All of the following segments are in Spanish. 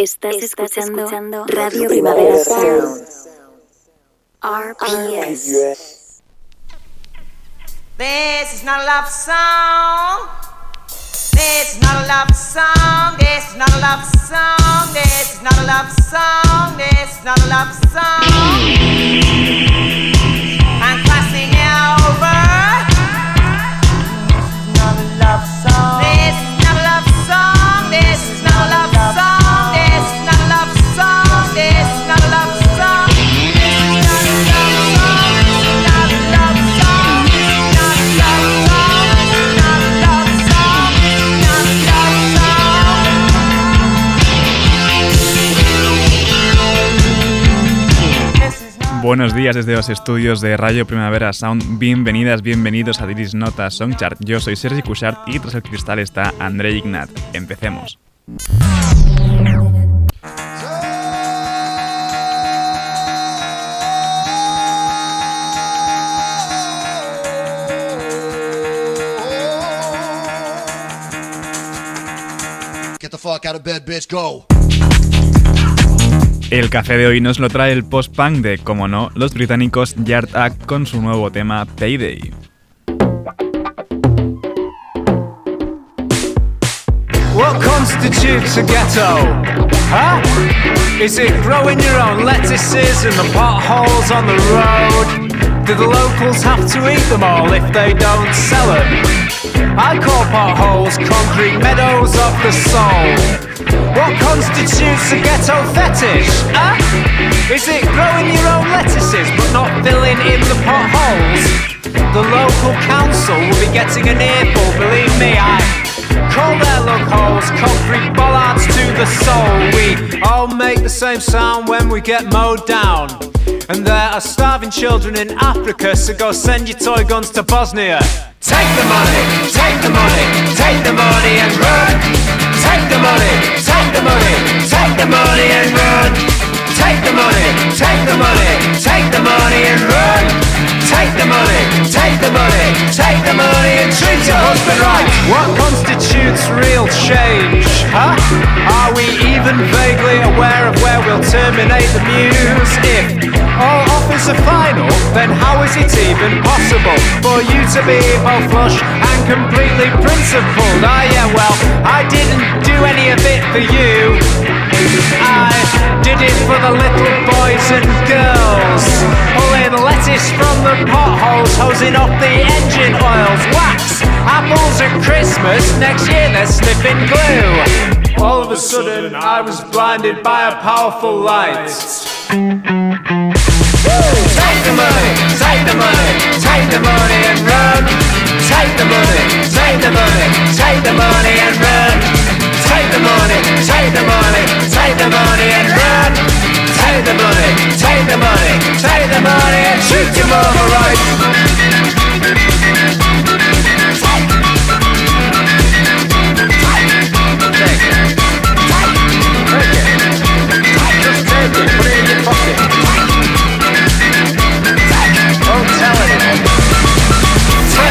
Estás, escuchando, Radio Primavera Sound. RPS. This is not a love song. This is not a love song. This is not a love song. This is not a love song. This is not a love song. Buenos días desde los estudios de Radio Primavera Sound. Bienvenidas, bienvenidos a Diris Nota Songchart. Yo soy Sergi Cushart y tras el cristal está André Ignat. Empecemos. Get the fuck out of bed, bitch, go. El café de hoy nos lo trae el post-punk de, como no, los británicos Yard Act con su nuevo tema Payday. What constitutes a ghetto? Huh? Is it growing your own lettuces in the potholes on the road? Do the locals have to eat them all if they don't sell them? I call potholes concrete meadows of the soul. What constitutes a ghetto fetish? Huh? Is it growing your own lettuces but not filling in the potholes? The local council will be getting an earful, believe me, I call their lug holes concrete bollards to the soul. We all make the same sound when we get mowed down. And there are starving children in Africa, so go send your toy guns to Bosnia. Take the money, take the money, take the money and run. Take the money, take the money, take the money and run. Take the money, take the money, take the money and run. Take the money, take the money, take the money and treat your husband right. What constitutes real change? Huh? Are we even vaguely aware of where we'll terminate the muse? If all offers are final, then how is it even possible for you to be both flush and completely principled? Ah, yeah, well, I didn't do any of it for you. I did it for the little boys and girls. Pulling lettuce from the potholes, hosing off the engine oils. Wax apples at Christmas, next year they're sniffing glue. All of a sudden, I was blinded by a powerful light. Take the money, take the money, take the money and run. Take the money, take the money, take the money and run. Take the money, take the money, take the money and run. Take the money, take the money, take the money and shoot your mama right. Take it. Take it. Just take it. Put it in your pocket.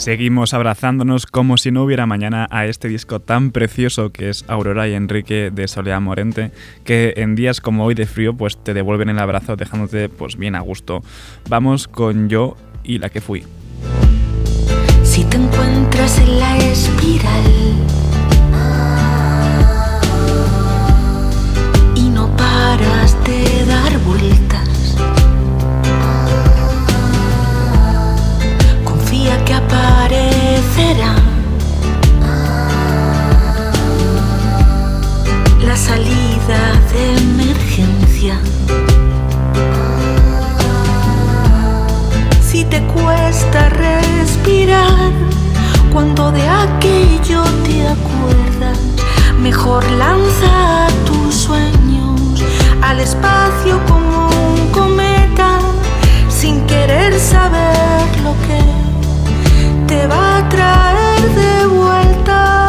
seguimos abrazándonos como si no hubiera mañana a este disco tan precioso que es Aurora y Enrique de Soleá Morente, que en días como hoy de frío pues te devuelven el abrazo dejándote pues bien a gusto. Vamos con yo y la que fui. Si te encuentras en la espiral cuesta respirar cuando de aquello te acuerdas. Mejor lanza tus sueños al espacio como un cometa, sin querer saber lo que te va a traer de vuelta.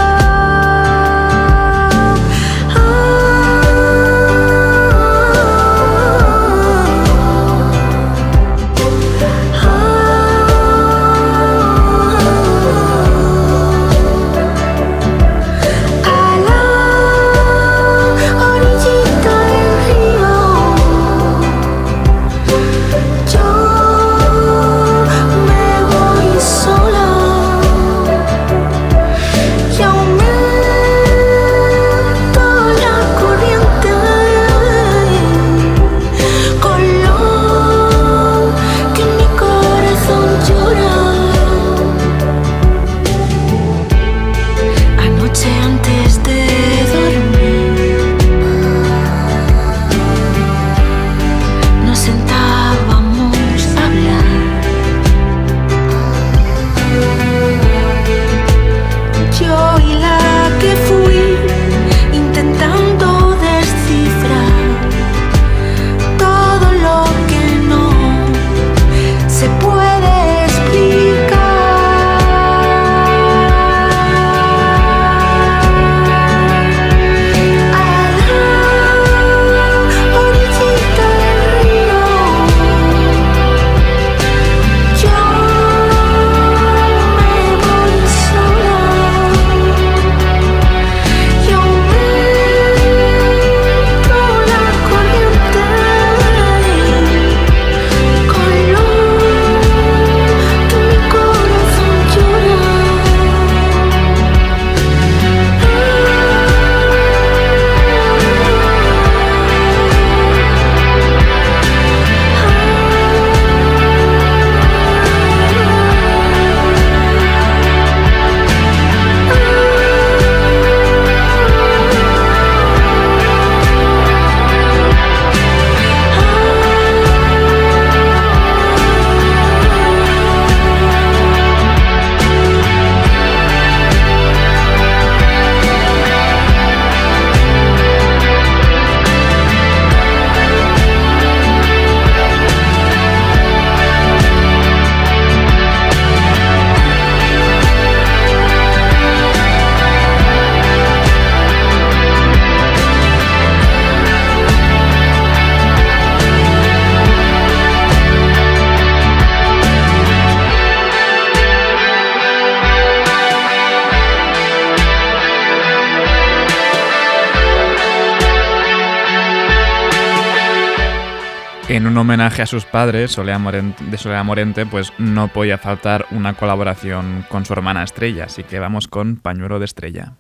A sus padres, Soledad Moren- de Soledad Morente, pues no podía faltar una colaboración con su hermana Estrella, así que vamos con Pañuelo de Estrella.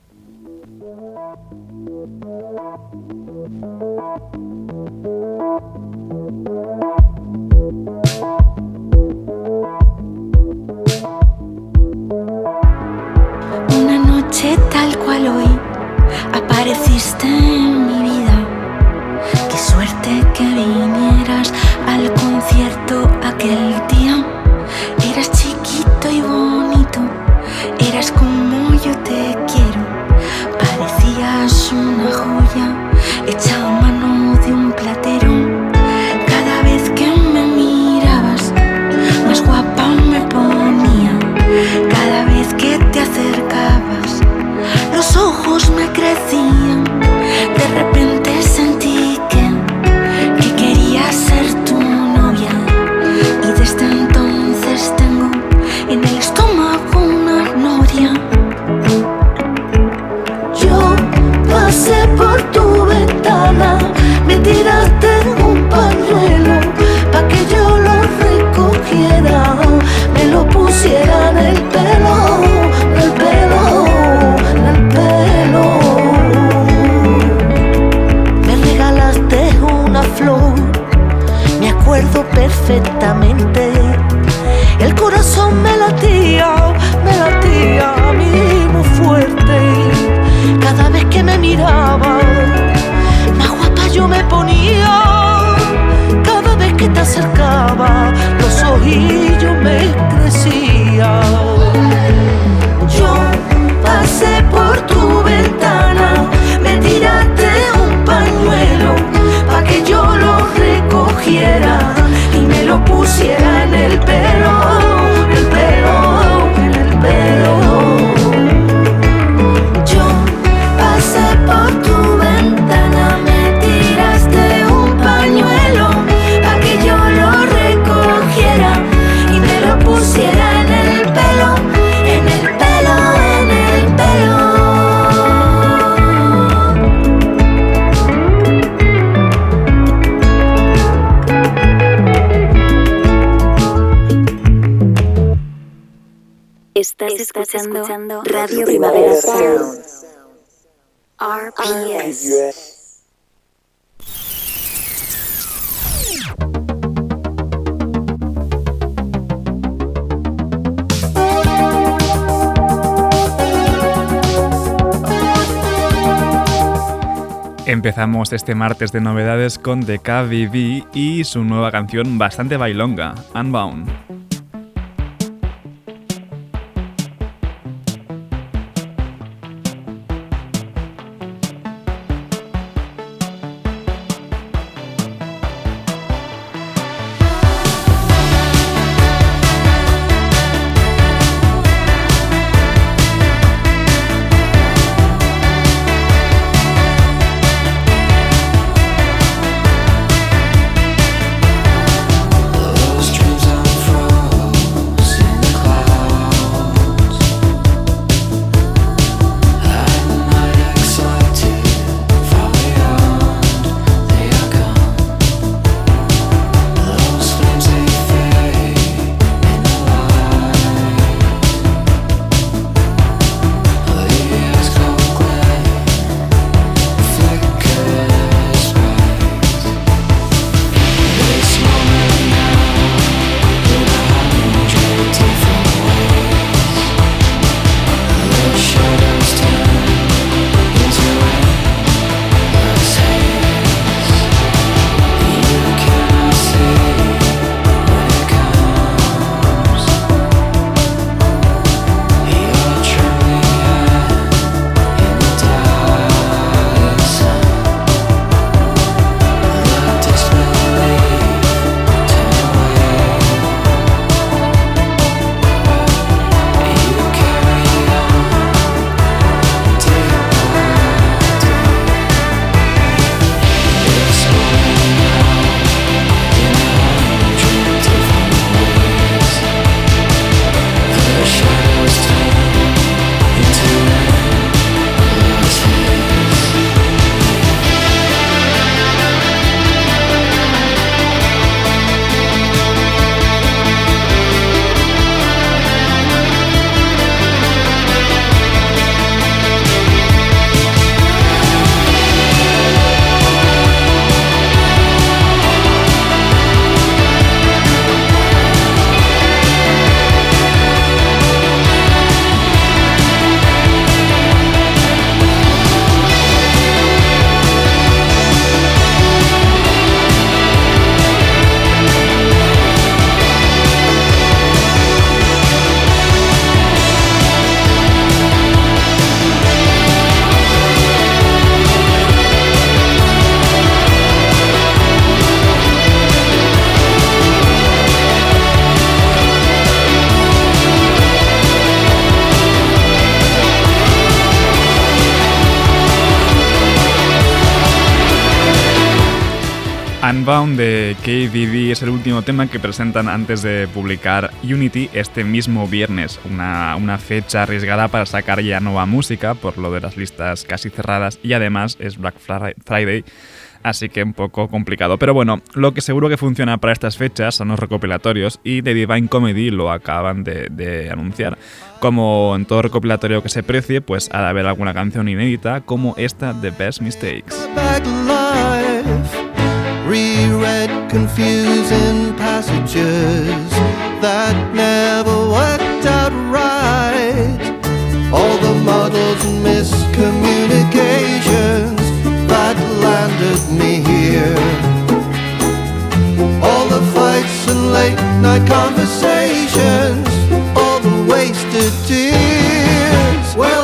Una noche tal cual hoy apareciste en concierto aquel día. Perfectamente. El corazón me latía, me latía a mí muy fuerte. Cada vez que me miraba, más guapa yo me ponía. Cada vez que te acercaba, los ojillos quisiera Estás, escuchando, Radio Primavera Sound. RPS. Empezamos este martes de novedades con The KVV y su nueva canción bastante bailonga. Unbound KVV es el último tema que presentan antes de publicar Unity este mismo viernes, una, una, fecha arriesgada para sacar ya nueva música por lo de las listas casi cerradas y además es Black Friday, así que un poco complicado. Pero bueno, lo que seguro que funciona para estas fechas son los recopilatorios y The Divine Comedy lo acaban de, anunciar. Como en todo recopilatorio que se precie, pues ha de haber alguna canción inédita como esta The Best Mistakes. Confusing passages that never worked out right. All the models' miscommunications that landed me here. All the fights and late night conversations, all the wasted tears. Well,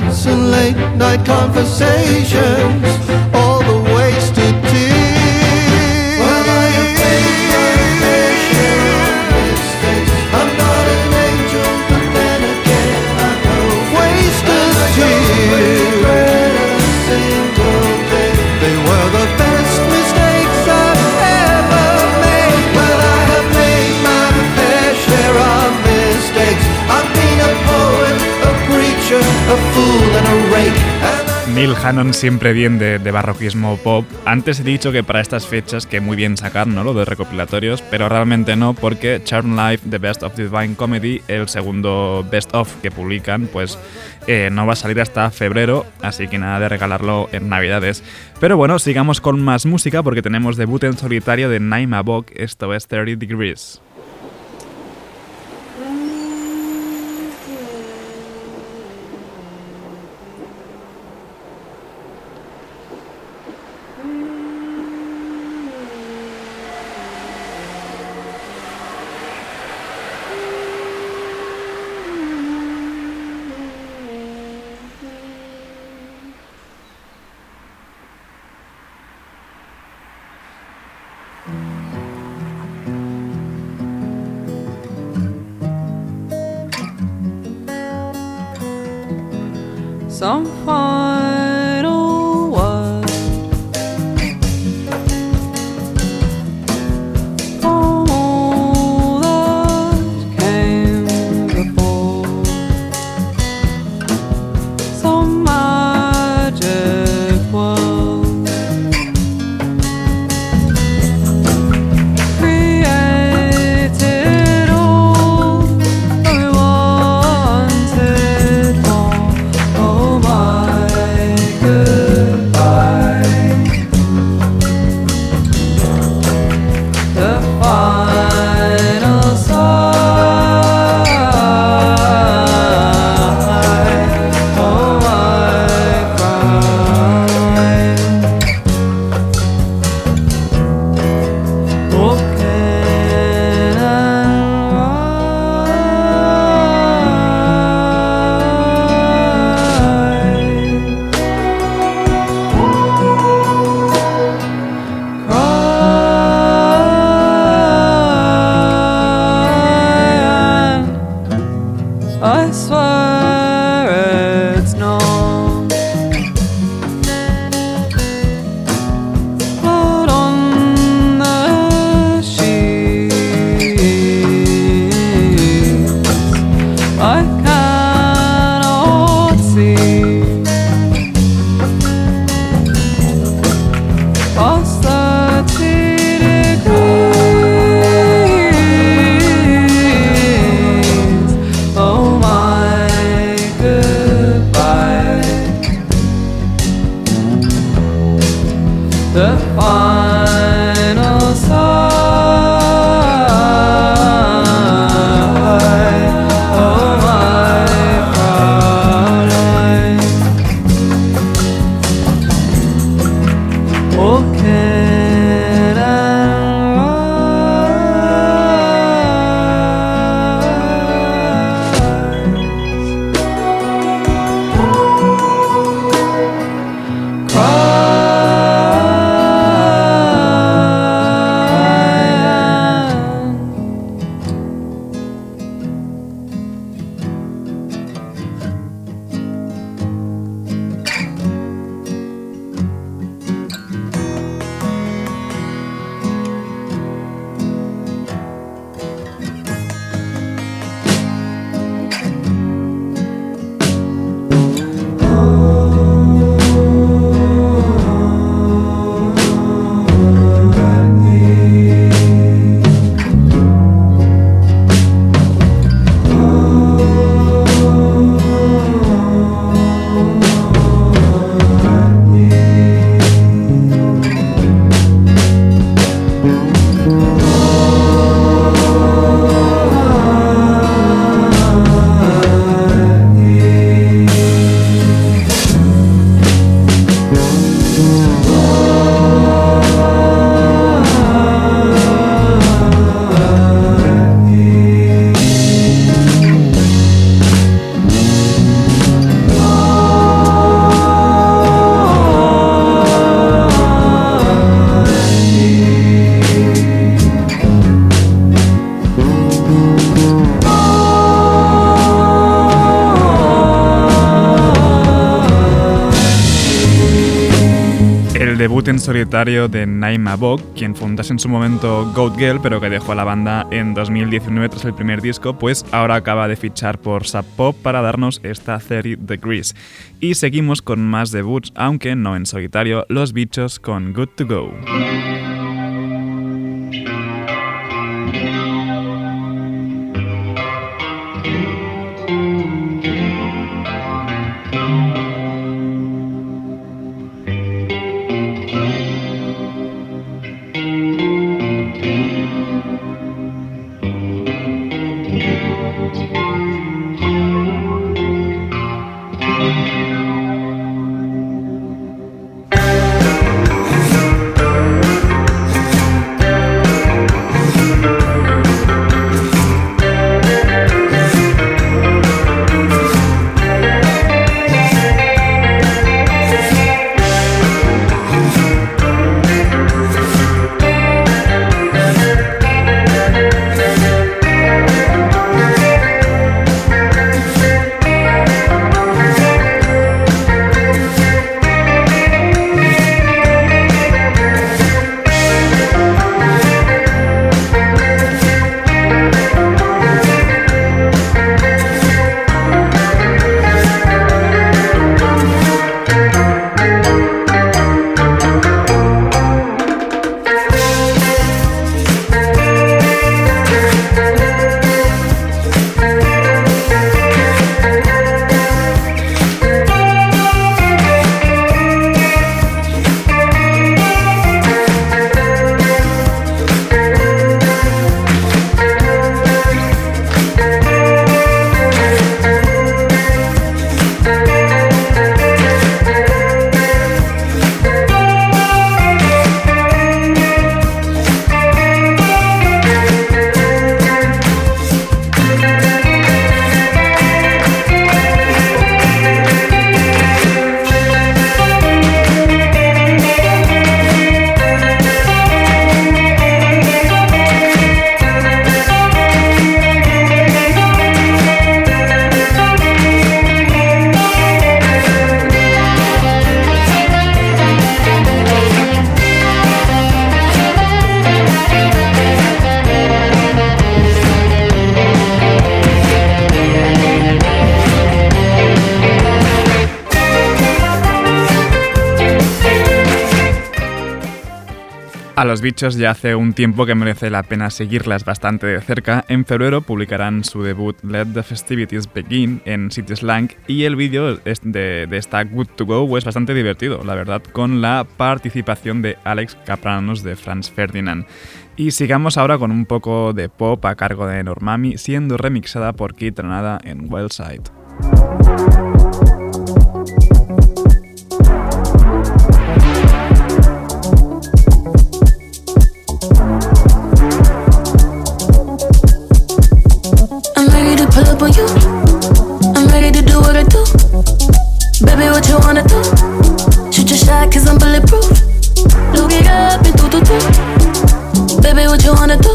nights and late night conversations. Neil Hannon siempre bien de, barroquismo pop. Antes he dicho que para estas fechas que muy bien sacar, ¿no? Lo de recopilatorios, pero realmente no, porque Charm Life, The Best of Divine Comedy, el segundo Best of que publican, pues eh, no va a salir hasta febrero, así que nada de regalarlo en Navidades. Pero bueno, sigamos con más música porque tenemos debut en solitario de Naima Bok, esto es 30 Degrees. Solitario de Naima Bog, quien fundase en su momento Goat Girl, pero que dejó a la banda en 2019 tras el primer disco, pues ahora acaba de fichar por Sub Pop para darnos esta 30 Degrees. Y seguimos con más debuts, aunque no en solitario, Los Bichos con Good to Go. Los bichos ya hace un tiempo que merece la pena seguirlas bastante de cerca. En febrero publicarán su debut Let the Festivities Begin en City Slang y el vídeo de, esta Good to Go es bastante divertido, la verdad, con la participación de Alex Capranos de Franz Ferdinand. Y sigamos ahora con un poco de pop a cargo de Normami, siendo remixada por Kid Ranada en Wellside. Baby, what you wanna do? Shoot your shot, cause I'm bulletproof. Look it up and do, do, do. Baby, what you wanna do?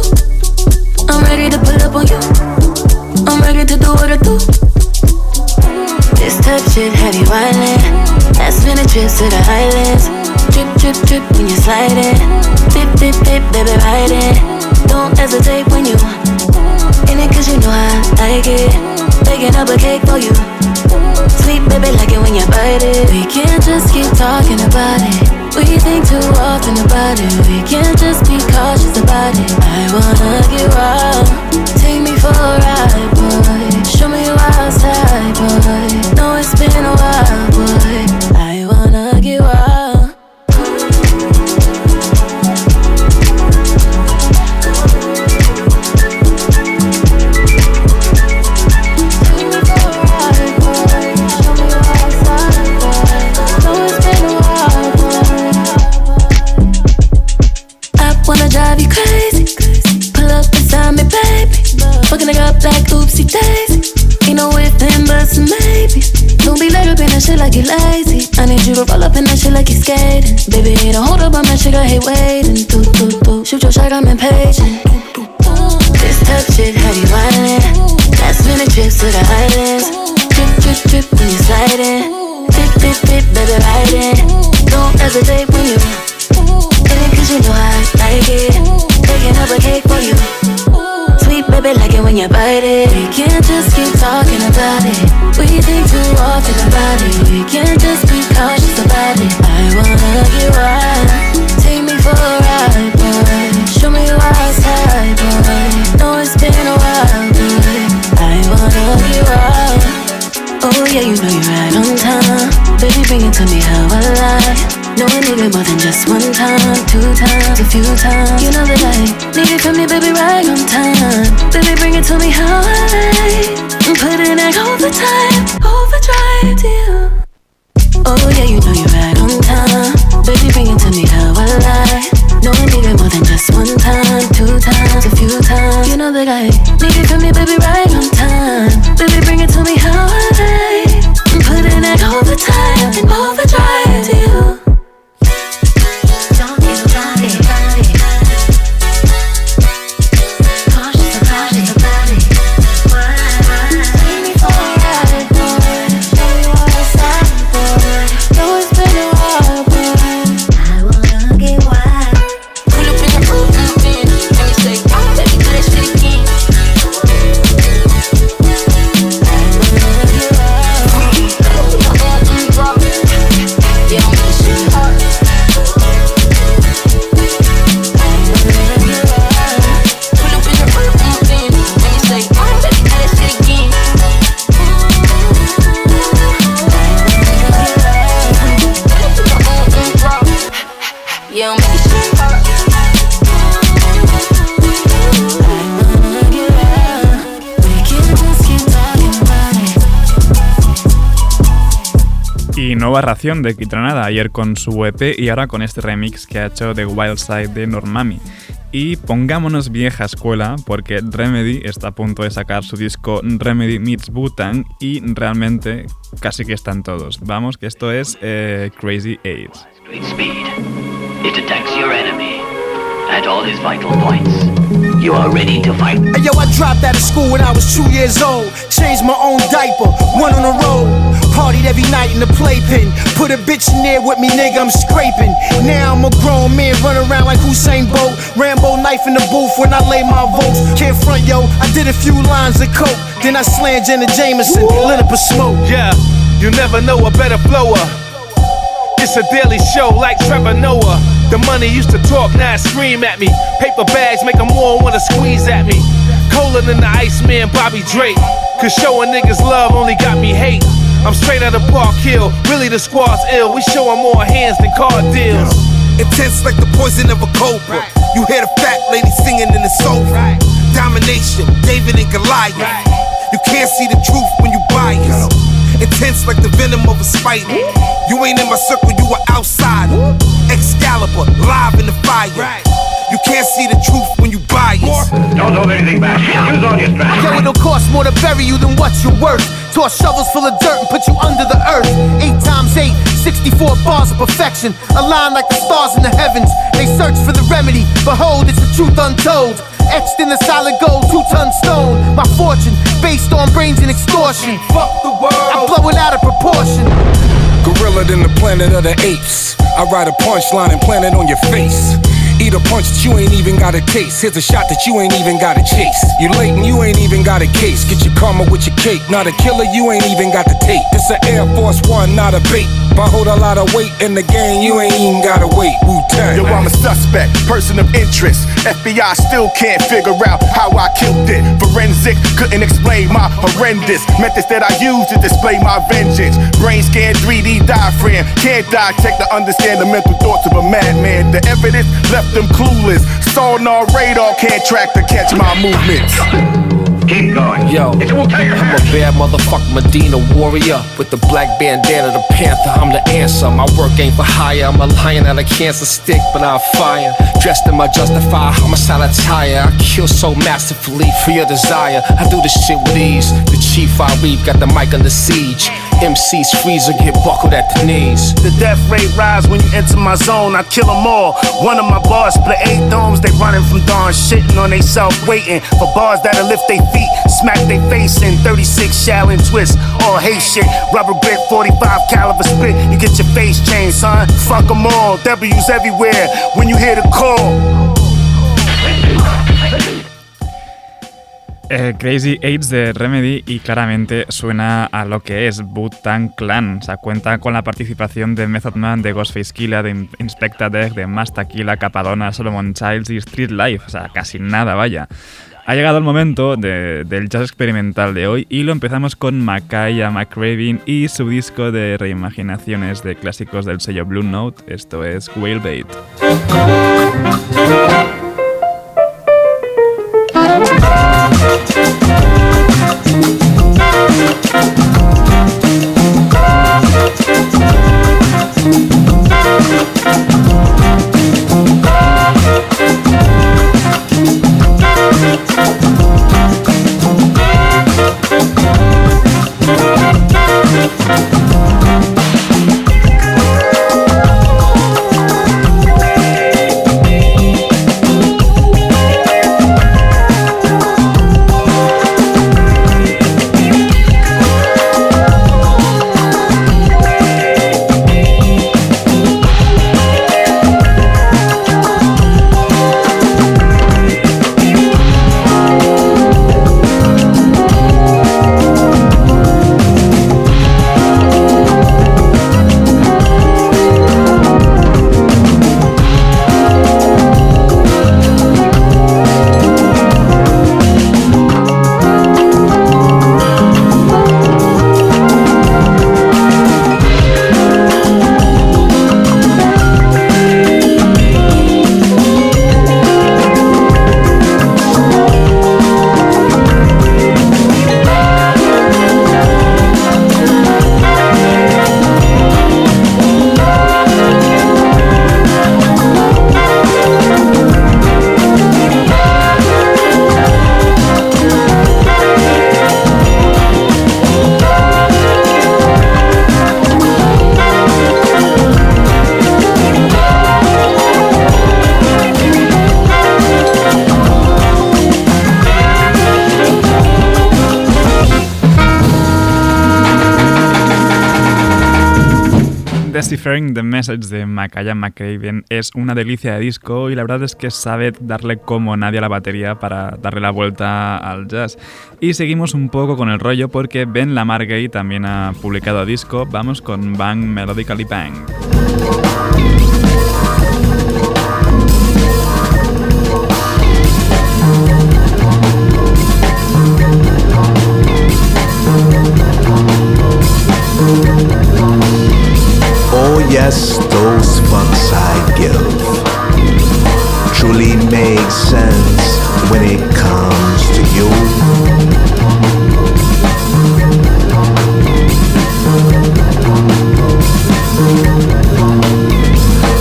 I'm ready to pull up on you. I'm ready to do what I do. This type shit have you wildin'. Last minute trips to the islands. Drip, drip, drip when you slide it. Dip, dip, dip, baby, ride it. Don't hesitate when you in it cause you know I like it. Baking up a cake for you. Baby, like it when you bite it. We can't just keep talking about it. We think too often about it. We can't just be cautious about it. I wanna get wild. Take me for a ride, boy. Ain't no hold up on that shit, I hate waiting. Do, do, do. Shoot your shot, I'm impatient. This type shit have you wildin'. Last minute trips to the islands. Drip, drip, drip when you sliding. Dip, dip, dip, baby, riding. Don't hesitate more than just one time, two times, a few times. You know that I need it from me, baby, right on time. Baby, bring it to me how I like. I'm putting it overtime, Y nueva ración de Kitranada, ayer con su EP y ahora con este remix que ha hecho de Wild Side de Normami. Y pongámonos vieja escuela porque Remedy está a punto de sacar su disco Remedy Meets Bhutan y realmente casi que están todos. Vamos, que esto es eh, Crazy AIDS. At all his vital points. You are ready to fight. Hey yo, I dropped out of school when I was two years old. Changed my own diaper, went on the road. Partied every night in the playpen. Put a bitch in there with me, nigga, I'm scraping. Now I'm a grown man, run around like Hussein Bolt. Rambo knife in the booth when I lay my votes. Can't front, yo, I did a few lines of coke. Then I slammed Jenna Jameson, lit up a smoke. Yeah, you never know a better flower. It's a daily show like Trevor Noah. The money used to talk, now it scream at me. Paper bags make them all wanna squeeze at me. Colder than the Iceman Bobby Drake. Cause showing niggas love only got me hate. I'm straight out of Park Hill, really the squad's ill. We showing more hands than car deals. Intense like the poison of a cobra. You hear the fat lady singing in the sofa. Domination, David and Goliath. You can't see the truth when you bias. Intense like the venom of a spider. You ain't in my circle, you are outsider. Excalibur, live in the fire. You can't see the truth when you buy bias. Don't hold anything back. Use all your strength. Yo, it'll cost more to bury you than what you're worth. Toss shovels full of dirt and put you under the earth. Eight times eight, 64 bars of perfection. Aligned like the stars in the heavens. They search for the remedy. Behold, it's the truth untold. Etched in the solid gold, two ton stone. My fortune, based on brains and extortion. Fuck the world. I blow it out of proportion. Gorilla than the planet of the apes. I write a punchline and plant it on your face. Eat a punch that you ain't even got a taste. Here's a shot that you ain't even got a chase. You're late and you ain't even got a case. Get your karma with your cake. Not a killer, you ain't even got the tape. This an Air Force One, not a bait. But hold a lot of weight in the game, you ain't even gotta wait. Wu Tang. Yo, I'm a suspect, person of interest. FBI still can't figure out how I killed it. Forensic couldn't explain my horrendous methods that I use to display my vengeance. Brain scan 3D diaphragm, can't dissect to understand the mental thoughts of a madman. The evidence left them clueless. Sonar radar can't track to catch my movements. Keep going. Yo, It's Wu Tang. I'm a bad motherfucker, Medina warrior. With the black bandana, the panther, I'm the answer. My work ain't for hire. I'm a lion at a cancer stick, but I fire. Dressed in my Justifier, I'm homicide attire. I kill so masterfully for your desire. I do this shit with ease. The chief I reap got the mic under siege. MCs freeze or get buckled at the knees. The death rate rise when you enter my zone. I kill them all. One of my bars split eight domes. They running from dawn, shitting on they self, waiting for bars that'll lift their feet, smack their face in 36 shall and twist. All hate shit. Rubber grip, 45 caliber spit. You get your face changed, son. Fuck them all. W's everywhere when you hear the call. Eh, Crazy Eights de Remedy y claramente suena a lo que es Wu-Tang Clan. O sea, cuenta con la participación de Method Man, de Ghostface Killa, de In- Inspecta Deck, de Masta Killa, Capadona, Solomon Childs y Street Life. O sea, casi nada, vaya. Ha llegado el momento de- del jazz experimental de hoy y lo empezamos con Makaya McCraven y su disco de reimaginaciones de clásicos del sello Blue Note. Esto es Whalebait. Deciphering the Message de Makaya McCraven es una delicia de disco y la verdad es que sabe darle como nadie a la batería para darle la vuelta al jazz. Y seguimos un poco con el rollo porque Ben Lamargay también ha publicado disco. Vamos con Bang Melodically Bang. Oh, yes, those fucks I give truly make sense when it comes to you.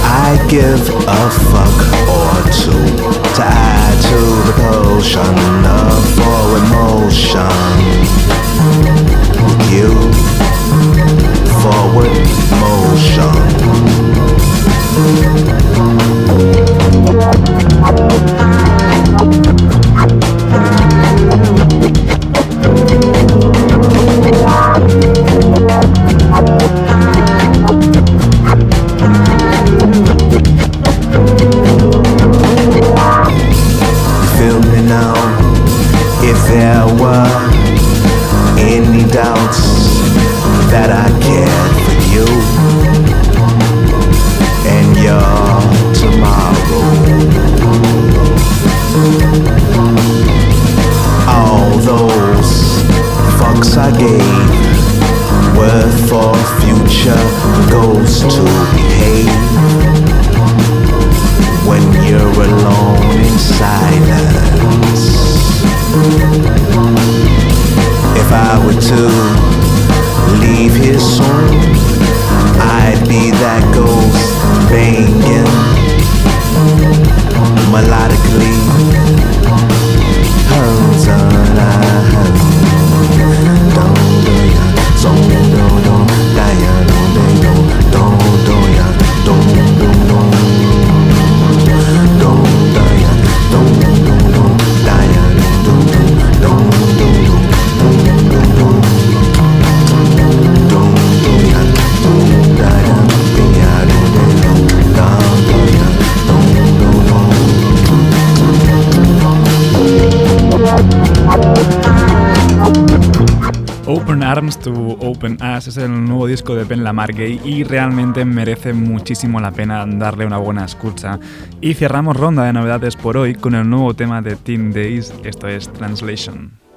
I give a fuck or two to add to the potion of for emotion. You forward motion. Y realmente merece muchísimo la pena darle una buena escucha. Y cerramos ronda de novedades por hoy con el nuevo tema de Teen Days, esto es Translation.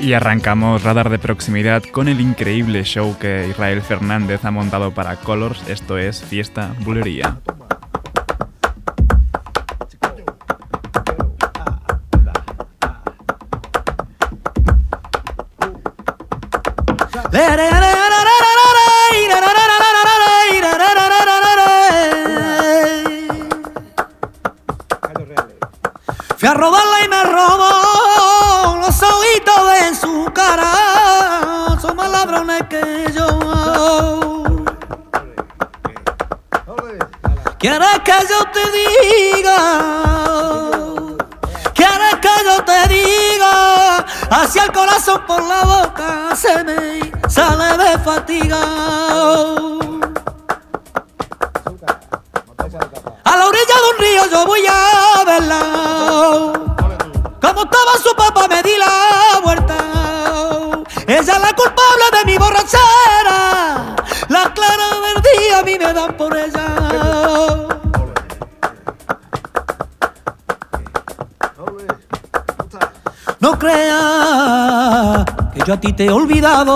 Y arrancamos radar de proximidad con el increíble show que Israel Fernández ha montado para Colors. Esto es Fiesta Bulería. Ti te he olvidado.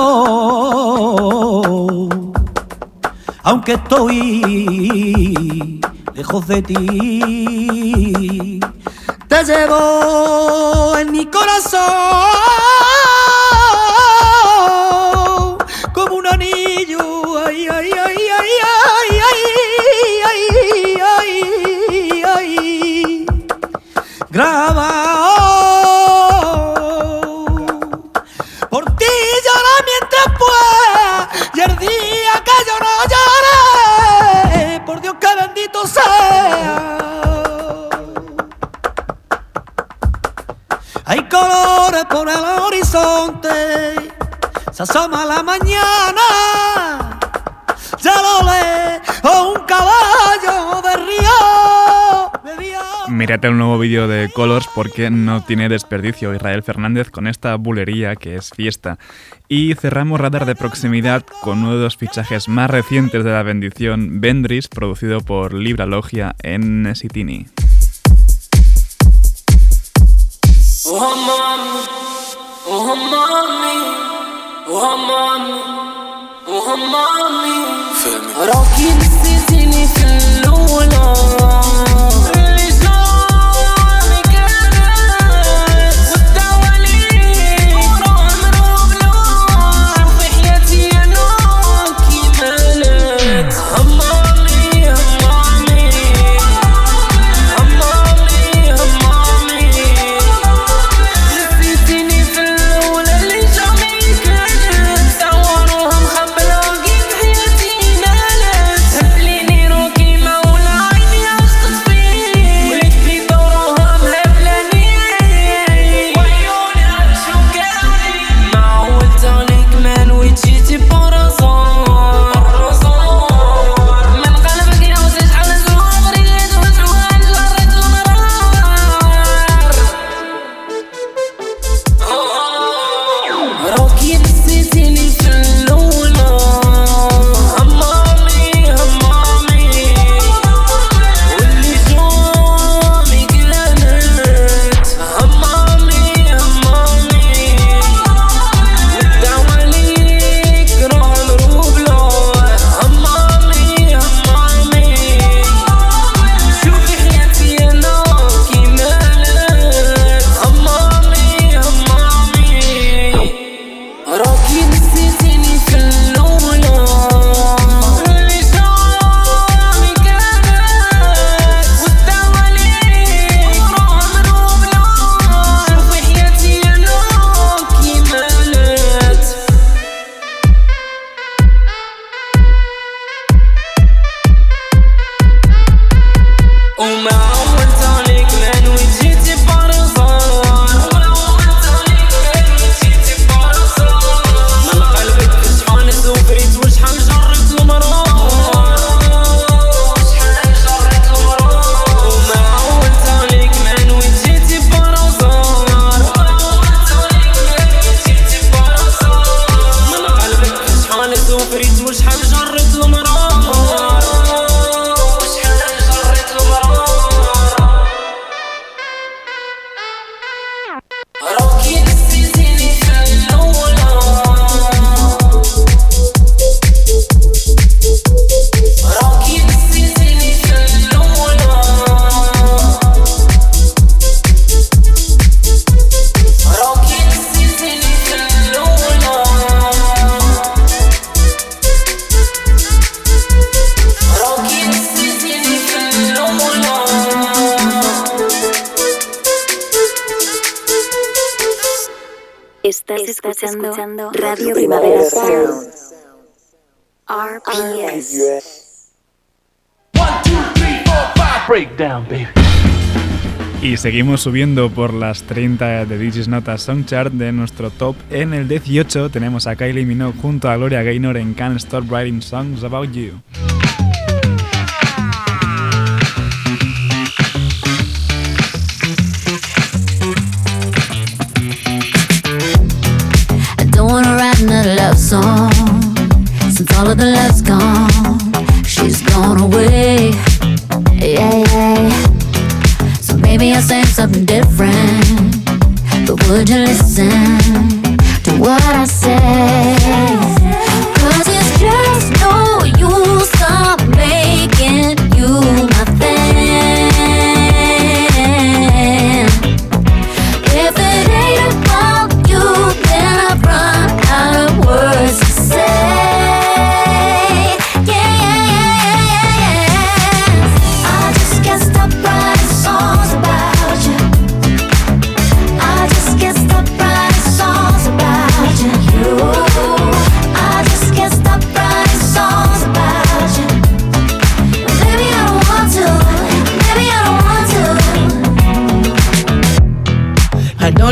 Aunque estoy lejos de ti, te llevo en mi corazón Mírate el nuevo vídeo de Colors porque no tiene desperdicio Israel Fernández con esta bulería que es fiesta. Y cerramos radar de proximidad con uno de los fichajes más recientes de la bendición, Vendris, producido por Libra Logia en Sitini. Mami, mami, mami, Estás, escuchando, Radio Primavera Sound. RPS. Breakdown, baby. Y seguimos subiendo por las 30 de Digis Notas Songchart de nuestro top. En el 18 tenemos a Kylie Minogue junto a Gloria Gaynor en Can't Stop Writing Songs About You. All of the love's gone. She's gone away. Yeah, yeah. So maybe I'll say something different. But would you listen to what I say?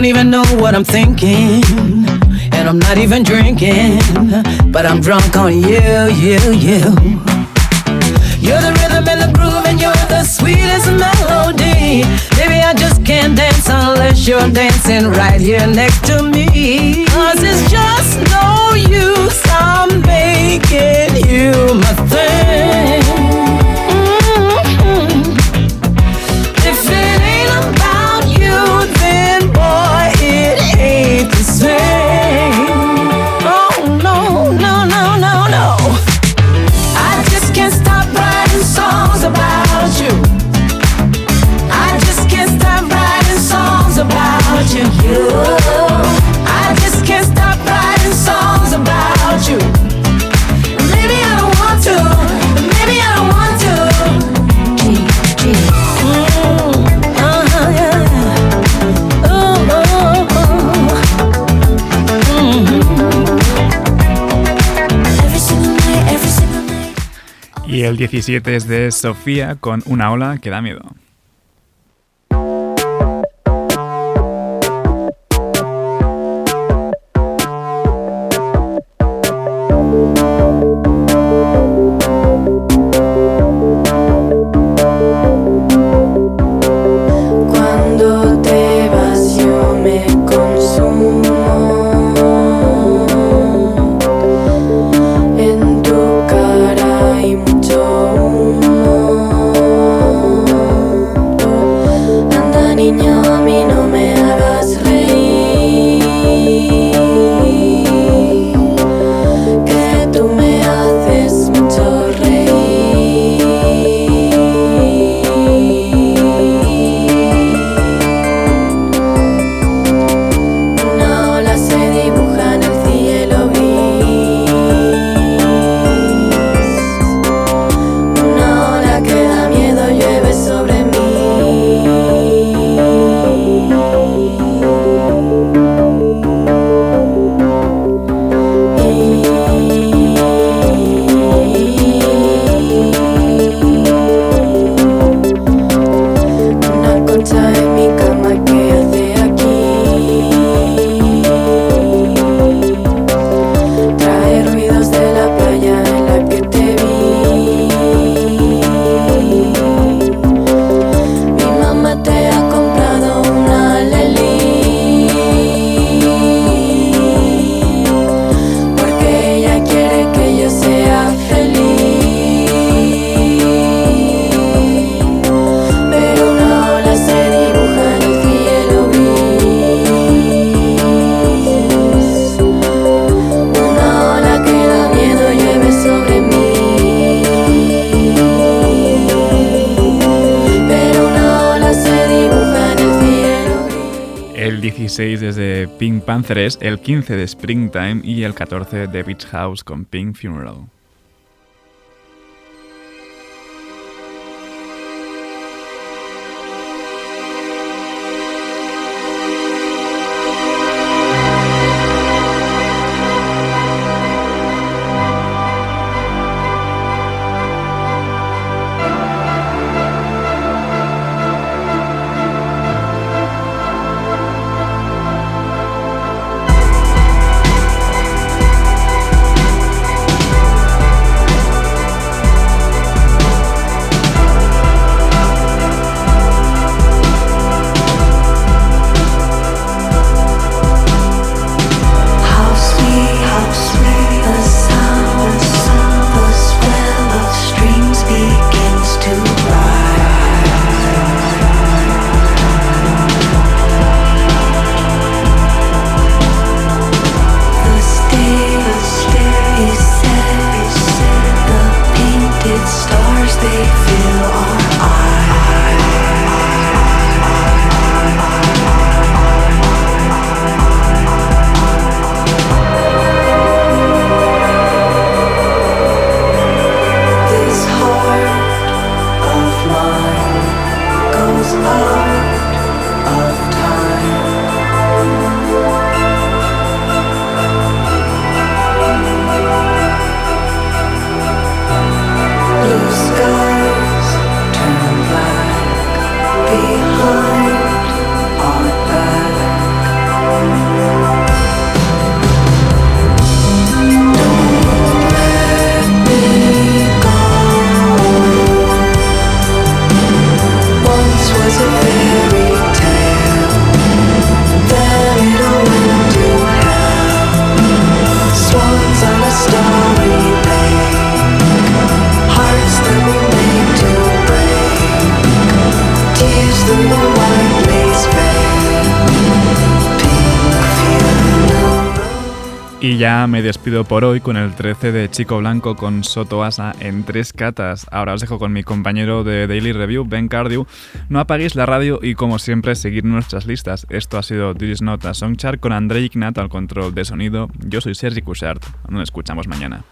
Even know what I'm thinking, and I'm not even drinking, but I'm drunk on you, you, you. You're the rhythm and the groove, and you're the sweetest melody. Baby, I just can't dance unless you're dancing right here next to me. Cause it's just no use, I'm making you my thing. El 17 es de Sofía con una ola que da miedo. Panthers, el 15 de Springtime y el 14 de Beach House con Pink Funeral. Me despido por hoy con el 13 de Chico Blanco con Soto Asa en tres catas. Ahora os dejo con mi compañero de Daily Review, Ben Cardew. No apaguéis la radio y como siempre seguid nuestras listas. Esto ha sido This Nota Songchart con André Ignat al control de sonido. Yo soy Sergi Cushart. Nos escuchamos mañana.